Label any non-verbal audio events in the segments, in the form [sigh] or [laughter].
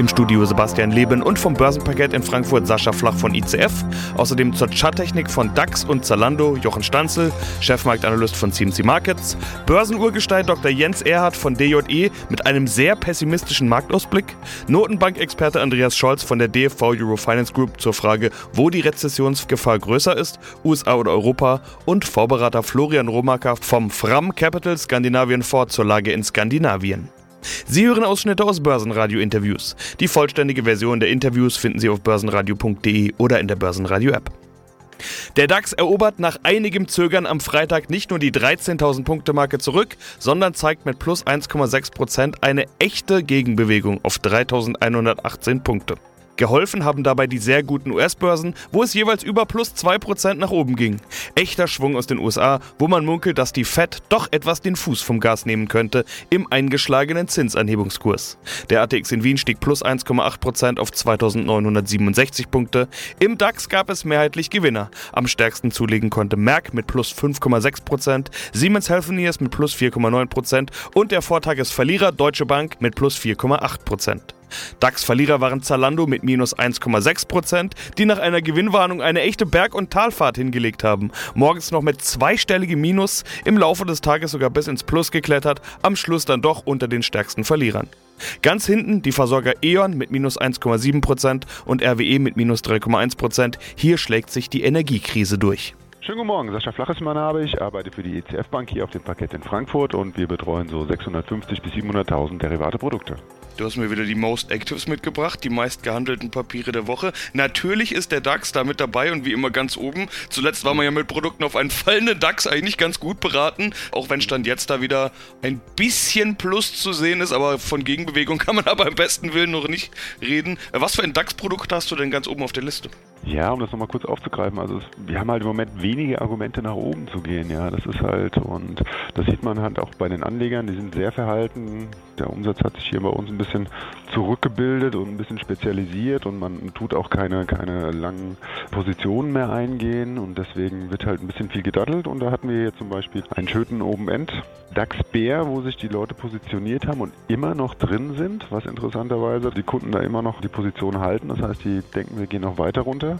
Im Studio Sebastian Leben und vom Börsenpaket in Frankfurt Sascha Flach von ICF. Außerdem zur Charttechnik von DAX und Zalando Jochen Stanzel, Chefmarktanalyst von CMC Markets. Börsenurgestein Dr. Jens Erhardt von DJE mit einem sehr pessimistischen Marktausblick. Notenbankexperte Andreas Scholz von der DFV Eurofinance Group zur Frage, wo die Rezessionsgefahr größer ist, USA oder Europa. Und Vorberater Florian Romaker vom Fram Capital Skandinavien Ford zur Lage in Skandinavien. Sie hören Ausschnitte aus Börsenradio-Interviews. Die vollständige Version der Interviews finden Sie auf börsenradio.de oder in der Börsenradio-App. Der DAX erobert nach einigem Zögern am Freitag nicht nur die 13.000 Punkte Marke zurück, sondern zeigt mit plus 1,6% eine echte Gegenbewegung auf 3.118 Punkte. Geholfen haben dabei die sehr guten US-Börsen, wo es jeweils über plus 2% nach oben ging. Echter Schwung aus den USA, wo man munkelt, dass die Fed doch etwas den Fuß vom Gas nehmen könnte im eingeschlagenen Zinsanhebungskurs. Der ATX in Wien stieg plus 1,8% auf 2967 Punkte. Im DAX gab es mehrheitlich Gewinner. Am stärksten zulegen konnte Merck mit plus 5,6%, Siemens Healthineers mit plus 4,9% und der Vortagesverlierer Deutsche Bank mit plus 4,8%. DAX-Verlierer waren Zalando mit minus 1,6%, die nach einer Gewinnwarnung eine echte Berg- und Talfahrt hingelegt haben. Morgens noch mit zweistelligem Minus, im Laufe des Tages sogar bis ins Plus geklettert, am Schluss dann doch unter den stärksten Verlierern. Ganz hinten die Versorger E.ON mit minus 1,7% und RWE mit minus 3,1%. Hier schlägt sich die Energiekrise durch. Schönen guten Morgen, Sascha Flach ist mein Name. Ich arbeite für die ECF Bank hier auf dem Parkett in Frankfurt und wir betreuen so 650 bis 700.000 derivate Produkte. Du hast mir wieder die Most Actives mitgebracht, die meist gehandelten Papiere der Woche. Natürlich ist der DAX da mit dabei und wie immer ganz oben. Zuletzt war man ja mit Produkten auf einen fallenden DAX eigentlich ganz gut beraten, auch wenn Stand jetzt da wieder ein bisschen Plus zu sehen ist, aber von Gegenbewegung kann man [laughs] aber im besten Willen noch nicht reden. Was für ein DAX-Produkt hast du denn ganz oben auf der Liste? Ja, um das nochmal kurz aufzugreifen, also wir haben halt im Moment wenige Argumente nach oben zu gehen, ja, das ist halt und das sieht man halt auch bei den Anlegern, die sind sehr verhalten. Der Umsatz hat sich hier bei uns ein bisschen zurückgebildet und ein bisschen spezialisiert und man tut auch keine, keine langen Positionen mehr eingehen und deswegen wird halt ein bisschen viel gedaddelt und da hatten wir jetzt zum Beispiel einen schönen Open-End DAX Bär, wo sich die Leute positioniert haben und immer noch drin sind, was interessanterweise die Kunden da immer noch die Position halten, das heißt, die denken, wir gehen noch weiter runter.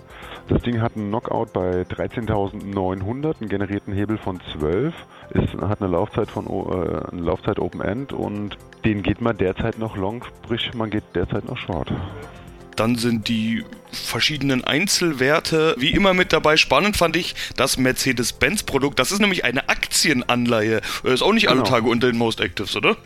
Das Ding hat einen Knockout bei 13.900, einen generierten Hebel von 12, ist, hat eine Laufzeit von äh, eine Laufzeit Open End und den geht man derzeit noch long, sprich man geht derzeit noch short. Dann sind die verschiedenen Einzelwerte wie immer mit dabei. Spannend fand ich das Mercedes-Benz-Produkt. Das ist nämlich eine Aktienanleihe. Ist auch nicht genau. alle Tage unter den Most Actives, oder?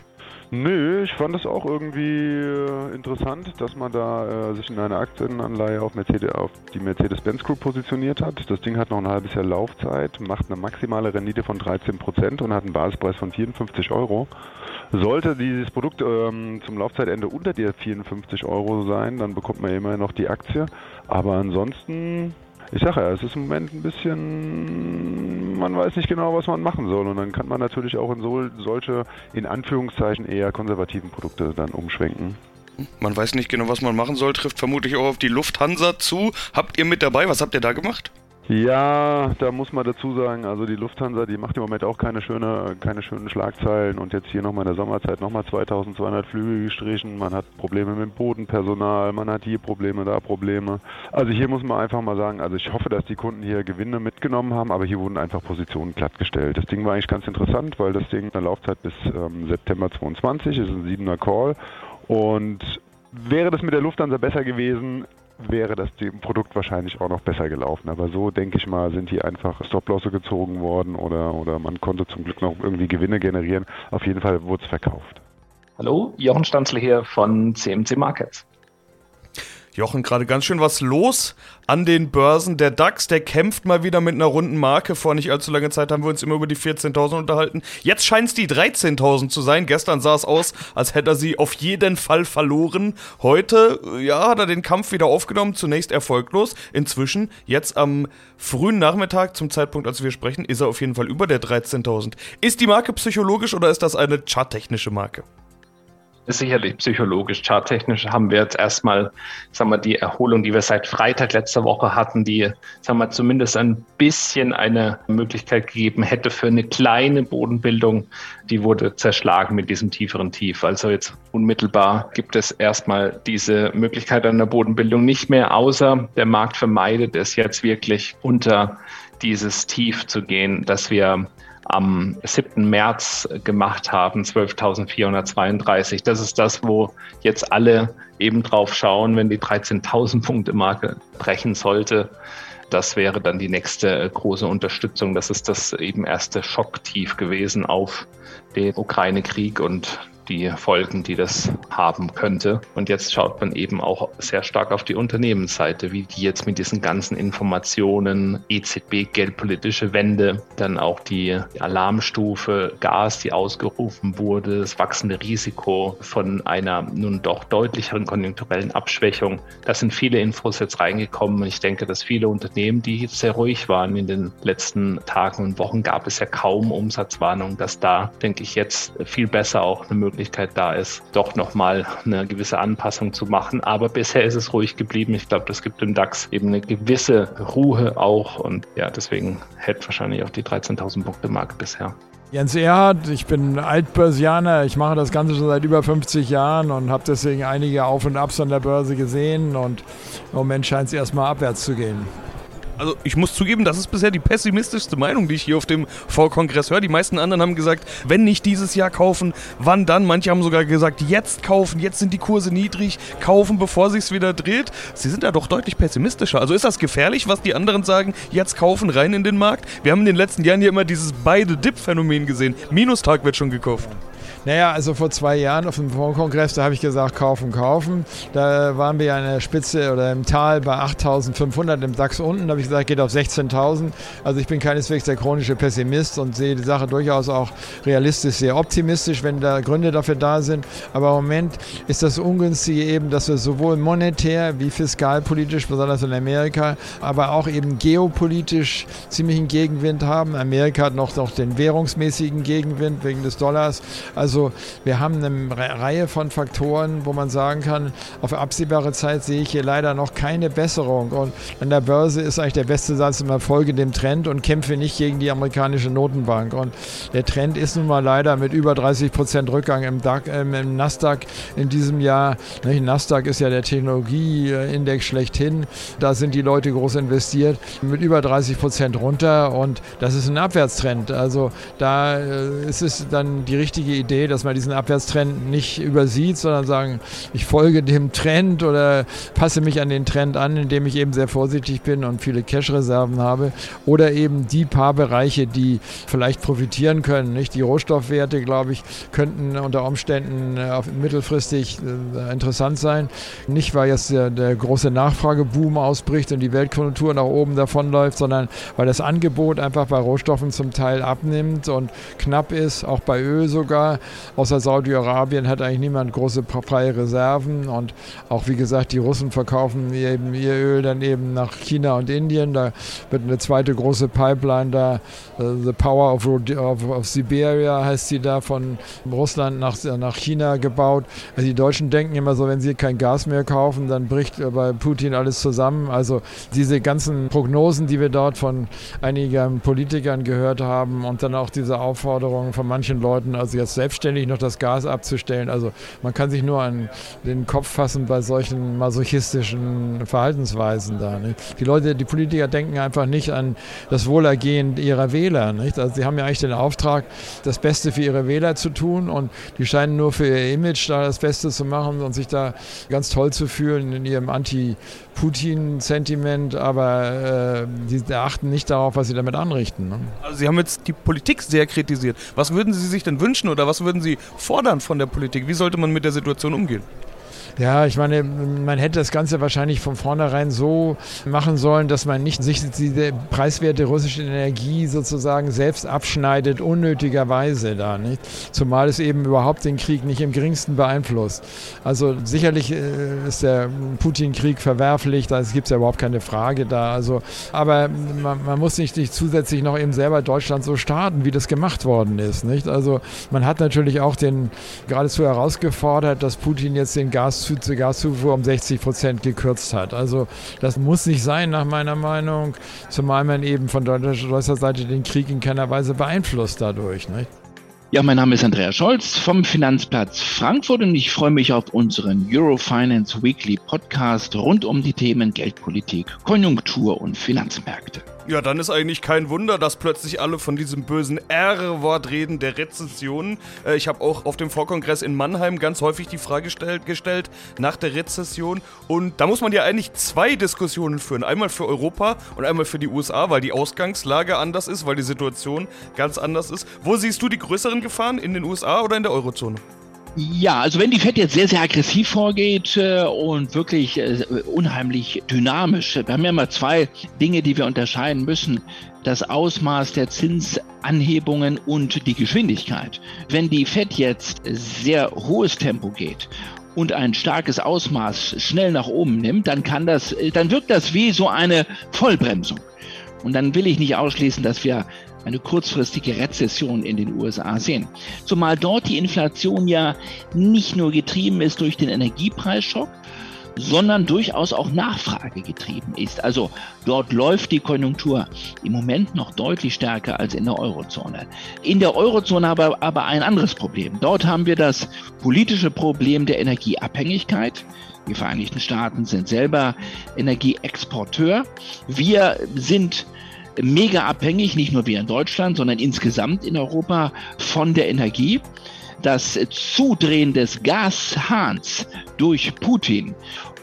Nö, ich fand es auch irgendwie äh, interessant, dass man da äh, sich in einer Aktienanleihe auf, Mercedes, auf die Mercedes-Benz Group positioniert hat. Das Ding hat noch ein halbes Jahr Laufzeit, macht eine maximale Rendite von 13% und hat einen Basispreis von 54 Euro. Sollte dieses Produkt ähm, zum Laufzeitende unter der 54 Euro sein, dann bekommt man immer noch die Aktie. Aber ansonsten ich sage ja, es ist im Moment ein bisschen, man weiß nicht genau, was man machen soll. Und dann kann man natürlich auch in so, solche, in Anführungszeichen, eher konservativen Produkte dann umschwenken. Man weiß nicht genau, was man machen soll, trifft vermutlich auch auf die Lufthansa zu. Habt ihr mit dabei? Was habt ihr da gemacht? Ja, da muss man dazu sagen, also die Lufthansa, die macht im Moment auch keine schöne, keine schönen Schlagzeilen und jetzt hier nochmal in der Sommerzeit nochmal 2200 Flüge gestrichen. Man hat Probleme mit dem Bodenpersonal, man hat hier Probleme, da Probleme. Also hier muss man einfach mal sagen, also ich hoffe, dass die Kunden hier Gewinne mitgenommen haben, aber hier wurden einfach Positionen glattgestellt. Das Ding war eigentlich ganz interessant, weil das Ding eine Laufzeit bis ähm, September 22 ist ein siebener Call und wäre das mit der Lufthansa besser gewesen, wäre das dem Produkt wahrscheinlich auch noch besser gelaufen. Aber so denke ich mal, sind hier einfach Stoplosse gezogen worden oder, oder man konnte zum Glück noch irgendwie Gewinne generieren. Auf jeden Fall wurde es verkauft. Hallo, Jochen Stanzle hier von CMC Markets. Jochen, gerade ganz schön was los an den Börsen. Der DAX, der kämpft mal wieder mit einer runden Marke. Vor nicht allzu langer Zeit haben wir uns immer über die 14.000 unterhalten. Jetzt scheint es die 13.000 zu sein. Gestern sah es aus, als hätte er sie auf jeden Fall verloren. Heute, ja, hat er den Kampf wieder aufgenommen. Zunächst erfolglos. Inzwischen, jetzt am frühen Nachmittag, zum Zeitpunkt, als wir sprechen, ist er auf jeden Fall über der 13.000. Ist die Marke psychologisch oder ist das eine charttechnische Marke? Sicherlich psychologisch. Charttechnisch haben wir jetzt erstmal, sagen wir, die Erholung, die wir seit Freitag letzter Woche hatten, die, sagen wir, zumindest ein bisschen eine Möglichkeit gegeben hätte für eine kleine Bodenbildung, die wurde zerschlagen mit diesem tieferen Tief. Also jetzt unmittelbar gibt es erstmal diese Möglichkeit einer Bodenbildung nicht mehr, außer der Markt vermeidet es jetzt wirklich unter dieses Tief zu gehen, dass wir am 7. März gemacht haben, 12.432. Das ist das, wo jetzt alle eben drauf schauen, wenn die 13.000 Punkte Marke brechen sollte. Das wäre dann die nächste große Unterstützung. Das ist das eben erste Schocktief gewesen auf den Ukraine-Krieg und die Folgen, die das haben könnte. Und jetzt schaut man eben auch sehr stark auf die Unternehmensseite, wie die jetzt mit diesen ganzen Informationen, EZB, geldpolitische Wende, dann auch die Alarmstufe Gas, die ausgerufen wurde, das wachsende Risiko von einer nun doch deutlicheren konjunkturellen Abschwächung. Da sind viele Infos jetzt reingekommen. Ich denke, dass viele Unternehmen, die sehr ruhig waren in den letzten Tagen und Wochen, gab es ja kaum Umsatzwarnungen, dass da, denke ich, jetzt viel besser auch eine Möglichkeit Möglichkeit da ist, doch nochmal eine gewisse Anpassung zu machen. Aber bisher ist es ruhig geblieben. Ich glaube, das gibt dem DAX eben eine gewisse Ruhe auch. Und ja, deswegen hält wahrscheinlich auch die 13.000 Punkte Marke bisher. Jens Erhard, ich bin Altbörsianer, ich mache das Ganze schon seit über 50 Jahren und habe deswegen einige Auf und Abs an der Börse gesehen und im Moment scheint es erstmal abwärts zu gehen. Also ich muss zugeben, das ist bisher die pessimistischste Meinung, die ich hier auf dem Vorkongress höre. Die meisten anderen haben gesagt, wenn nicht dieses Jahr kaufen, wann dann? Manche haben sogar gesagt, jetzt kaufen, jetzt sind die Kurse niedrig, kaufen, bevor sich's wieder dreht. Sie sind da doch deutlich pessimistischer. Also ist das gefährlich, was die anderen sagen, jetzt kaufen, rein in den Markt? Wir haben in den letzten Jahren hier immer dieses beide Dip-Phänomen gesehen. Minustag wird schon gekauft. Naja, also vor zwei Jahren auf dem Fondskongress, da habe ich gesagt, kaufen, kaufen. Da waren wir an der Spitze oder im Tal bei 8.500 im DAX unten. Da habe ich gesagt, geht auf 16.000. Also ich bin keineswegs der chronische Pessimist und sehe die Sache durchaus auch realistisch sehr optimistisch, wenn da Gründe dafür da sind. Aber im Moment ist das Ungünstige eben, dass wir sowohl monetär wie fiskalpolitisch, besonders in Amerika, aber auch eben geopolitisch ziemlichen Gegenwind haben. Amerika hat noch, noch den währungsmäßigen Gegenwind wegen des Dollars. Also also wir haben eine Reihe von Faktoren, wo man sagen kann, auf absehbare Zeit sehe ich hier leider noch keine Besserung. Und an der Börse ist eigentlich der beste Satz immer folge dem Trend und kämpfe nicht gegen die amerikanische Notenbank. Und der Trend ist nun mal leider mit über 30 Prozent Rückgang im, DAC, äh, im Nasdaq in diesem Jahr. Nicht? Nasdaq ist ja der Technologieindex schlechthin. Da sind die Leute groß investiert. Mit über 30 Prozent runter und das ist ein Abwärtstrend. Also da äh, ist es dann die richtige Idee, dass man diesen Abwärtstrend nicht übersieht, sondern sagen, ich folge dem Trend oder passe mich an den Trend an, indem ich eben sehr vorsichtig bin und viele Cash-Reserven habe. Oder eben die paar Bereiche, die vielleicht profitieren können. Nicht? Die Rohstoffwerte, glaube ich, könnten unter Umständen äh, mittelfristig äh, interessant sein. Nicht, weil jetzt der, der große Nachfrageboom ausbricht und die Weltkonjunktur nach oben davonläuft, sondern weil das Angebot einfach bei Rohstoffen zum Teil abnimmt und knapp ist, auch bei Öl sogar. Außer Saudi-Arabien hat eigentlich niemand große freie Reserven. Und auch wie gesagt, die Russen verkaufen eben ihr Öl dann eben nach China und Indien. Da wird eine zweite große Pipeline da, uh, The Power of, of, of, Siberia heißt sie da, von Russland nach, nach China gebaut. Also die Deutschen denken immer so, wenn sie kein Gas mehr kaufen, dann bricht bei Putin alles zusammen. Also diese ganzen Prognosen, die wir dort von einigen Politikern gehört haben und dann auch diese Aufforderungen von manchen Leuten, also jetzt selbst selbstständig noch das Gas abzustellen. Also man kann sich nur an den Kopf fassen bei solchen masochistischen Verhaltensweisen da. Nicht? Die Leute, die Politiker denken einfach nicht an das Wohlergehen ihrer Wähler. Nicht? Also sie haben ja eigentlich den Auftrag, das Beste für ihre Wähler zu tun und die scheinen nur für ihr Image da das Beste zu machen und sich da ganz toll zu fühlen in ihrem Anti-Putin-Sentiment, aber äh, die achten nicht darauf, was sie damit anrichten. Ne? Also Sie haben jetzt die Politik sehr kritisiert. Was würden Sie sich denn wünschen oder was würden Sie fordern von der Politik? Wie sollte man mit der Situation umgehen? Ja, ich meine, man hätte das Ganze wahrscheinlich von vornherein so machen sollen, dass man nicht sich diese preiswerte russische Energie sozusagen selbst abschneidet, unnötigerweise da, nicht? Zumal es eben überhaupt den Krieg nicht im geringsten beeinflusst. Also sicherlich äh, ist der Putin-Krieg verwerflich, da gibt es ja überhaupt keine Frage da. Also, aber man, man muss nicht, nicht zusätzlich noch eben selber Deutschland so starten, wie das gemacht worden ist, nicht? Also man hat natürlich auch den geradezu herausgefordert, dass Putin jetzt den Gas die Gaszufuhr um 60 Prozent gekürzt hat. Also das muss nicht sein, nach meiner Meinung, zumal man eben von deutscher Seite den Krieg in keiner Weise beeinflusst dadurch. Nicht? Ja, mein Name ist Andreas Scholz vom Finanzplatz Frankfurt und ich freue mich auf unseren Eurofinance Weekly Podcast rund um die Themen Geldpolitik, Konjunktur und Finanzmärkte. Ja, dann ist eigentlich kein Wunder, dass plötzlich alle von diesem bösen R-Wort reden, der Rezession. Äh, ich habe auch auf dem Vorkongress in Mannheim ganz häufig die Frage gestellt, gestellt nach der Rezession. Und da muss man ja eigentlich zwei Diskussionen führen. Einmal für Europa und einmal für die USA, weil die Ausgangslage anders ist, weil die Situation ganz anders ist. Wo siehst du die größeren Gefahren? In den USA oder in der Eurozone? Ja, also wenn die FED jetzt sehr, sehr aggressiv vorgeht äh, und wirklich äh, unheimlich dynamisch, wir haben ja immer zwei Dinge, die wir unterscheiden müssen. Das Ausmaß der Zinsanhebungen und die Geschwindigkeit. Wenn die FED jetzt sehr hohes Tempo geht und ein starkes Ausmaß schnell nach oben nimmt, dann kann das, dann wirkt das wie so eine Vollbremsung. Und dann will ich nicht ausschließen, dass wir eine kurzfristige Rezession in den USA sehen. Zumal dort die Inflation ja nicht nur getrieben ist durch den Energiepreisschock, sondern durchaus auch Nachfrage getrieben ist. Also dort läuft die Konjunktur im Moment noch deutlich stärker als in der Eurozone. In der Eurozone aber, aber ein anderes Problem. Dort haben wir das politische Problem der Energieabhängigkeit. Die Vereinigten Staaten sind selber Energieexporteur. Wir sind mega abhängig, nicht nur wir in Deutschland, sondern insgesamt in Europa von der Energie. Das Zudrehen des Gashahns durch Putin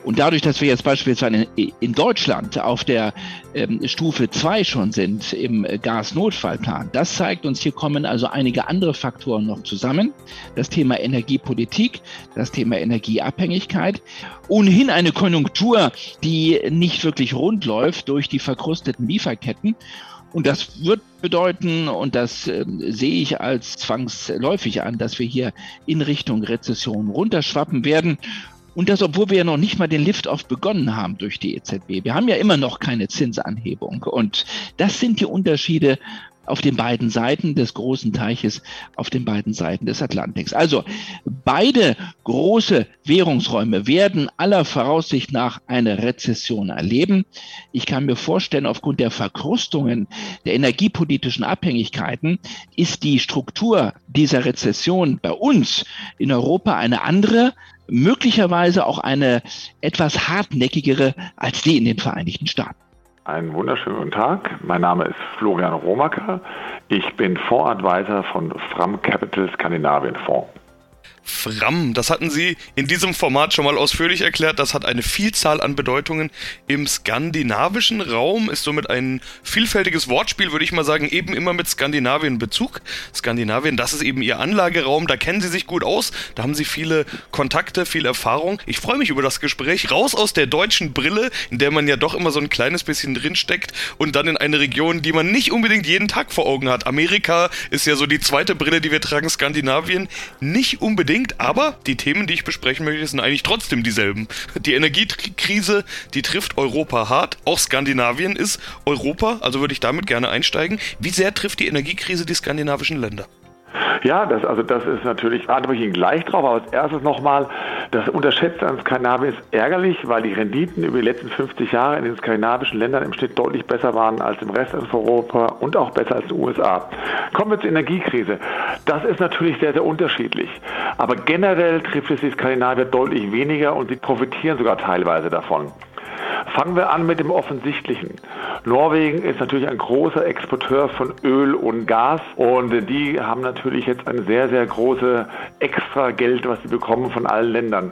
und dadurch, dass wir jetzt beispielsweise in Deutschland auf der ähm, Stufe 2 schon sind im Gasnotfallplan, das zeigt uns, hier kommen also einige andere Faktoren noch zusammen. Das Thema Energiepolitik, das Thema Energieabhängigkeit, ohnehin eine Konjunktur, die nicht wirklich rund läuft durch die verkrusteten Lieferketten. Und das wird bedeuten, und das äh, sehe ich als zwangsläufig an, dass wir hier in Richtung Rezession runterschwappen werden. Und das, obwohl wir ja noch nicht mal den Lift-Off begonnen haben durch die EZB. Wir haben ja immer noch keine Zinsanhebung. Und das sind die Unterschiede auf den beiden Seiten des großen Teiches, auf den beiden Seiten des Atlantiks. Also beide große Währungsräume werden aller Voraussicht nach eine Rezession erleben. Ich kann mir vorstellen, aufgrund der Verkrustungen der energiepolitischen Abhängigkeiten ist die Struktur dieser Rezession bei uns in Europa eine andere, möglicherweise auch eine etwas hartnäckigere als die in den Vereinigten Staaten. Einen wunderschönen guten Tag. Mein Name ist Florian Romacker. Ich bin Fondsadvisor von Fram Capital Skandinavien Fonds. Fram, das hatten Sie in diesem Format schon mal ausführlich erklärt. Das hat eine Vielzahl an Bedeutungen im skandinavischen Raum, ist somit ein vielfältiges Wortspiel, würde ich mal sagen, eben immer mit Skandinavien Bezug. Skandinavien, das ist eben Ihr Anlageraum, da kennen Sie sich gut aus, da haben Sie viele Kontakte, viel Erfahrung. Ich freue mich über das Gespräch. Raus aus der deutschen Brille, in der man ja doch immer so ein kleines bisschen drinsteckt und dann in eine Region, die man nicht unbedingt jeden Tag vor Augen hat. Amerika ist ja so die zweite Brille, die wir tragen, Skandinavien nicht unbedingt unbedingt, aber die Themen, die ich besprechen möchte, sind eigentlich trotzdem dieselben. Die Energiekrise, die trifft Europa hart. Auch Skandinavien ist Europa, also würde ich damit gerne einsteigen. Wie sehr trifft die Energiekrise die skandinavischen Länder? Ja, das, also das ist natürlich, antworte ich Ihnen gleich drauf, aber als erstes nochmal, das Unterschätzte an Skandinavien ist ärgerlich, weil die Renditen über die letzten 50 Jahre in den skandinavischen Ländern im Schnitt deutlich besser waren als im Rest Europa und auch besser als in den USA. Kommen wir zur Energiekrise. Das ist natürlich sehr, sehr unterschiedlich. Aber generell trifft es die Skandinavier deutlich weniger und sie profitieren sogar teilweise davon. Fangen wir an mit dem Offensichtlichen. Norwegen ist natürlich ein großer Exporteur von Öl und Gas und die haben natürlich jetzt ein sehr, sehr großes extra Geld, was sie bekommen von allen Ländern.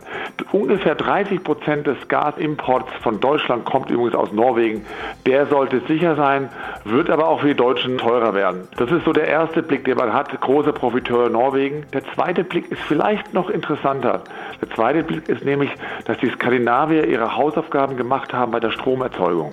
Ungefähr 30 Prozent des Gasimports von Deutschland kommt übrigens aus Norwegen. Der sollte sicher sein, wird aber auch für die Deutschen teurer werden. Das ist so der erste Blick, den man hat. Große Profiteur Norwegen. Der zweite Blick ist vielleicht noch interessanter. Der zweite Blick ist nämlich, dass die Skandinavier ihre Hausaufgaben gemacht haben bei der Stromerzeugung.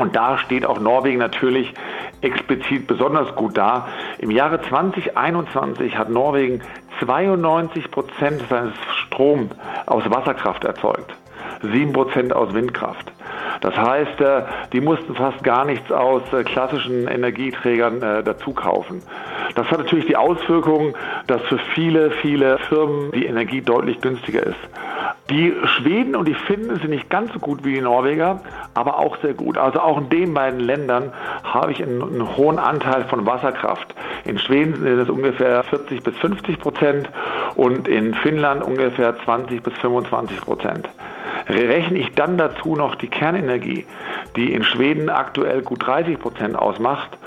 Und da steht auch Norwegen natürlich explizit besonders gut da. Im Jahre 2021 hat Norwegen 92 Prozent seines Stroms aus Wasserkraft erzeugt, 7 Prozent aus Windkraft. Das heißt, äh, die mussten fast gar nichts aus äh, klassischen Energieträgern äh, dazu kaufen. Das hat natürlich die Auswirkung, dass für viele, viele Firmen die Energie deutlich günstiger ist. Die Schweden und die Finnen sind nicht ganz so gut wie die Norweger, aber auch sehr gut. Also auch in den beiden Ländern habe ich einen, einen hohen Anteil von Wasserkraft. In Schweden sind es ungefähr 40 bis 50 Prozent und in Finnland ungefähr 20 bis 25 Prozent. Rechne ich dann dazu noch die Kernenergie, die in Schweden aktuell gut 30 Prozent ausmacht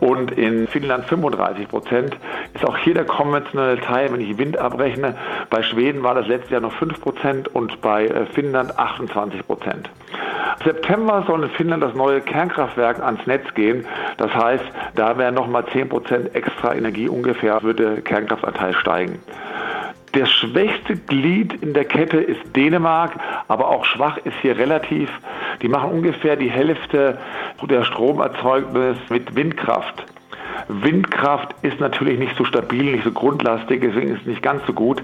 und in Finnland 35 Prozent, ist auch hier der konventionelle Teil, wenn ich Wind abrechne, bei Schweden war das letztes Jahr noch 5 Prozent und bei äh, Finnland 28 Prozent. September soll in Finnland das neue Kernkraftwerk ans Netz gehen. Das heißt, da wären nochmal 10 Prozent extra Energie ungefähr, würde Kernkraftanteil steigen. Der schwächste Glied in der Kette ist Dänemark, aber auch schwach ist hier relativ. Die machen ungefähr die Hälfte der Stromerzeugnis mit Windkraft. Windkraft ist natürlich nicht so stabil, nicht so grundlastig, deswegen ist es nicht ganz so gut.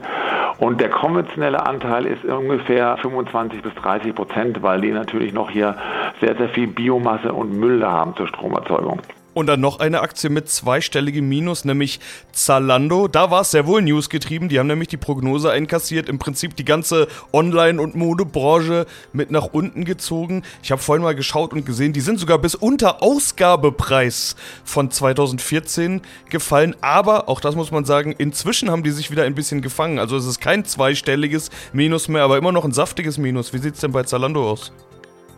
Und der konventionelle Anteil ist ungefähr 25 bis 30 Prozent, weil die natürlich noch hier sehr, sehr viel Biomasse und Müll haben zur Stromerzeugung. Und dann noch eine Aktie mit zweistelligem Minus, nämlich Zalando. Da war es sehr wohl newsgetrieben. Die haben nämlich die Prognose einkassiert, im Prinzip die ganze Online- und Modebranche mit nach unten gezogen. Ich habe vorhin mal geschaut und gesehen, die sind sogar bis unter Ausgabepreis von 2014 gefallen. Aber, auch das muss man sagen, inzwischen haben die sich wieder ein bisschen gefangen. Also es ist kein zweistelliges Minus mehr, aber immer noch ein saftiges Minus. Wie sieht es denn bei Zalando aus?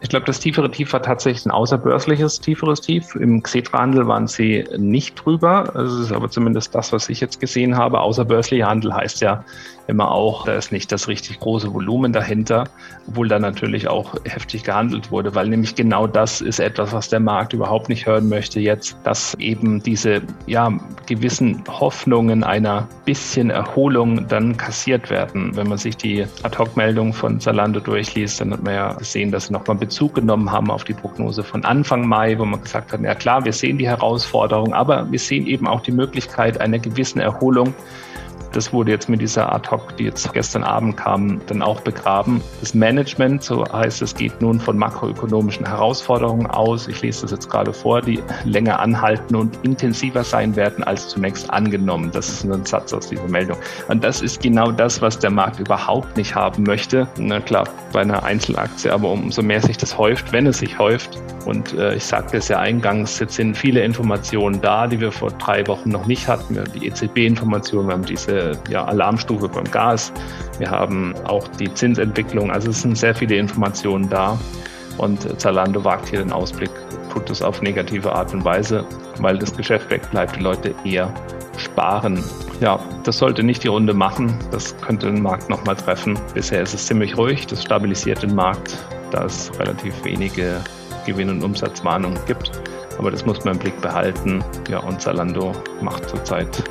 Ich glaube, das tiefere Tief war tatsächlich ein außerbörsliches tieferes Tief. Im Xetra-Handel waren sie nicht drüber. Das ist aber zumindest das, was ich jetzt gesehen habe. Außerbörslicher Handel heißt ja immer auch, da ist nicht das richtig große Volumen dahinter, obwohl da natürlich auch heftig gehandelt wurde, weil nämlich genau das ist etwas, was der Markt überhaupt nicht hören möchte jetzt, dass eben diese ja, gewissen Hoffnungen einer bisschen Erholung dann kassiert werden. Wenn man sich die Ad-Hoc-Meldung von Zalando durchliest, dann hat man ja gesehen, dass sie nochmal Bezug genommen haben auf die Prognose von Anfang Mai, wo man gesagt hat, ja klar, wir sehen die Herausforderung, aber wir sehen eben auch die Möglichkeit einer gewissen Erholung. Das wurde jetzt mit dieser Ad-Hoc, die jetzt gestern Abend kam, dann auch begraben. Das Management, so heißt es, geht nun von makroökonomischen Herausforderungen aus. Ich lese das jetzt gerade vor, die länger anhalten und intensiver sein werden als zunächst angenommen. Das ist ein Satz aus dieser Meldung. Und das ist genau das, was der Markt überhaupt nicht haben möchte. Na klar, bei einer Einzelaktie, aber umso mehr sich das häuft, wenn es sich häuft. Und äh, ich sagte es ja eingangs, jetzt sind viele Informationen da, die wir vor drei Wochen noch nicht hatten. Wir haben die EZB-Informationen, wir haben diese ja, Alarmstufe beim Gas. Wir haben auch die Zinsentwicklung. Also es sind sehr viele Informationen da. Und Zalando wagt hier den Ausblick, tut es auf negative Art und Weise, weil das Geschäft wegbleibt, die Leute eher sparen. Ja, das sollte nicht die Runde machen. Das könnte den Markt nochmal treffen. Bisher ist es ziemlich ruhig. Das stabilisiert den Markt, da es relativ wenige Gewinn- und Umsatzwarnungen gibt. Aber das muss man im Blick behalten. Ja, und Zalando macht zurzeit